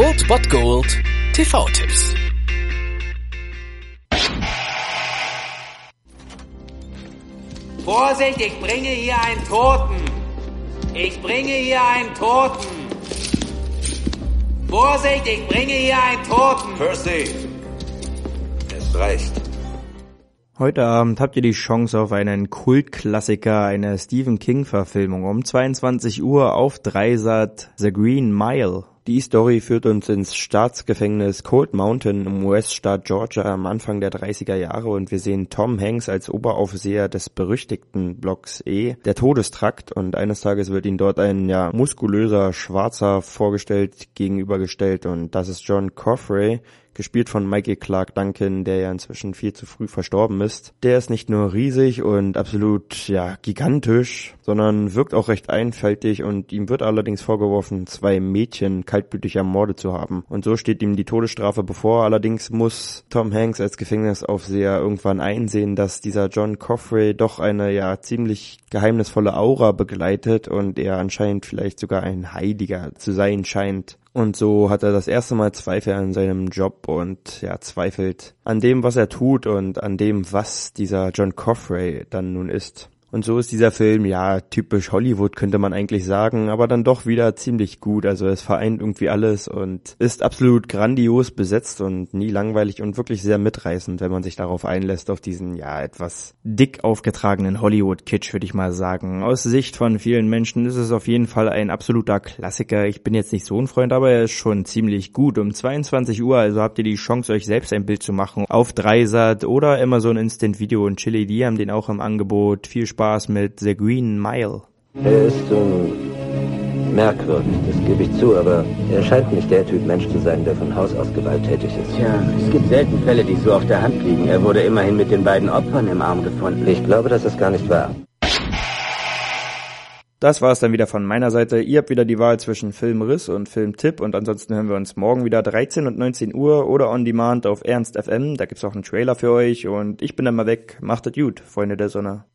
Old Bot Gold TV-Tipps. Vorsicht, ich bringe hier einen Toten. Ich bringe hier einen Toten. Vorsicht, ich bringe hier einen Toten. Percy, es reicht. Heute Abend habt ihr die Chance auf einen Kultklassiker einer Stephen King Verfilmung um 22 Uhr auf Dreisat The Green Mile. Die Story führt uns ins Staatsgefängnis Cold Mountain im US-Staat Georgia am Anfang der 30er Jahre und wir sehen Tom Hanks als Oberaufseher des berüchtigten Blocks E, der Todestrakt. Und eines Tages wird ihm dort ein ja muskulöser Schwarzer vorgestellt, gegenübergestellt. Und das ist John Coffrey, gespielt von Michael Clark Duncan, der ja inzwischen viel zu früh verstorben ist. Der ist nicht nur riesig und absolut, ja, gigantisch, sondern wirkt auch recht einfältig. Und ihm wird allerdings vorgeworfen, zwei Mädchen kaltblütig ermordet zu haben. Und so steht ihm die Todesstrafe bevor. Allerdings muss Tom Hanks als Gefängnisaufseher irgendwann einsehen, dass dieser John Coffrey doch eine ja ziemlich geheimnisvolle Aura begleitet und er anscheinend vielleicht sogar ein Heiliger zu sein scheint. Und so hat er das erste Mal Zweifel an seinem Job und ja, zweifelt an dem, was er tut und an dem, was dieser John Coffrey dann nun ist. Und so ist dieser Film, ja, typisch Hollywood könnte man eigentlich sagen, aber dann doch wieder ziemlich gut. Also es vereint irgendwie alles und ist absolut grandios besetzt und nie langweilig und wirklich sehr mitreißend, wenn man sich darauf einlässt, auf diesen, ja, etwas dick aufgetragenen Hollywood-Kitsch, würde ich mal sagen. Aus Sicht von vielen Menschen ist es auf jeden Fall ein absoluter Klassiker. Ich bin jetzt nicht so ein Freund, aber er ist schon ziemlich gut. Um 22 Uhr, also habt ihr die Chance, euch selbst ein Bild zu machen auf Dreisat oder Amazon Instant Video und Chili, die haben den auch im Angebot. Viel Spaß Spaß mit The Green Mile. Er ist so merkwürdig, das gebe ich zu, aber er scheint nicht der Typ Mensch zu sein, der von Haus aus gewalttätig ist. Tja, es gibt selten Fälle, die so auf der Hand liegen. Er wurde immerhin mit den beiden Opfern im Arm gefunden. Ich glaube, das ist gar nicht wahr. Das war es dann wieder von meiner Seite. Ihr habt wieder die Wahl zwischen Filmriss und Filmtipp und ansonsten hören wir uns morgen wieder 13 und 19 Uhr oder on demand auf Ernst FM. Da gibt's auch einen Trailer für euch und ich bin dann mal weg. Macht es gut, Freunde der Sonne.